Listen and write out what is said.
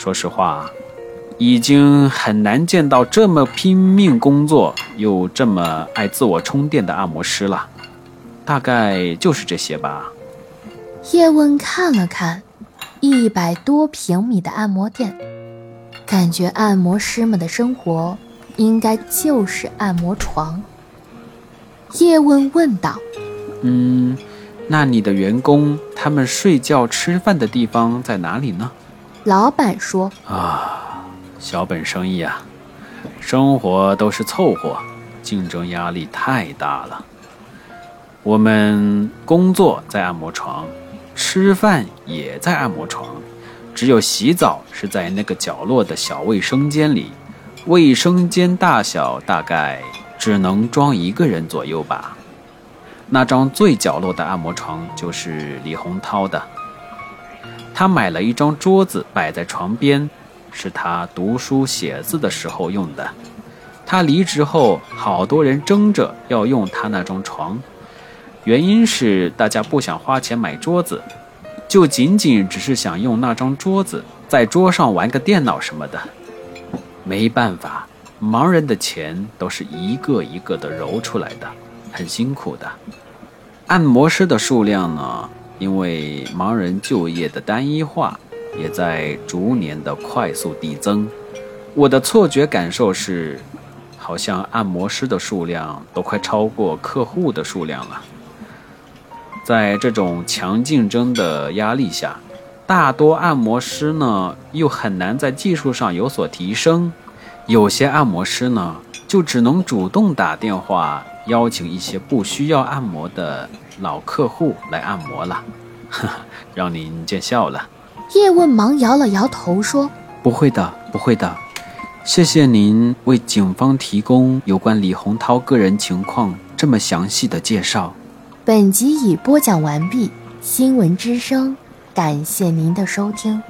说实话，已经很难见到这么拼命工作又这么爱自我充电的按摩师了。大概就是这些吧。叶问看了看一百多平米的按摩店，感觉按摩师们的生活应该就是按摩床。叶问问道：“嗯，那你的员工他们睡觉、吃饭的地方在哪里呢？”老板说：“啊，小本生意啊，生活都是凑合，竞争压力太大了。我们工作在按摩床，吃饭也在按摩床，只有洗澡是在那个角落的小卫生间里。卫生间大小大概只能装一个人左右吧。那张最角落的按摩床就是李洪涛的。”他买了一张桌子摆在床边，是他读书写字的时候用的。他离职后，好多人争着要用他那张床，原因是大家不想花钱买桌子，就仅仅只是想用那张桌子在桌上玩个电脑什么的。没办法，盲人的钱都是一个一个的揉出来的，很辛苦的。按摩师的数量呢？因为盲人就业的单一化，也在逐年的快速递增。我的错觉感受是，好像按摩师的数量都快超过客户的数量了。在这种强竞争的压力下，大多按摩师呢又很难在技术上有所提升。有些按摩师呢，就只能主动打电话邀请一些不需要按摩的。老客户来按摩了，让您见笑了。叶问忙摇了摇头说：“不会的，不会的，谢谢您为警方提供有关李洪涛个人情况这么详细的介绍。”本集已播讲完毕，新闻之声，感谢您的收听。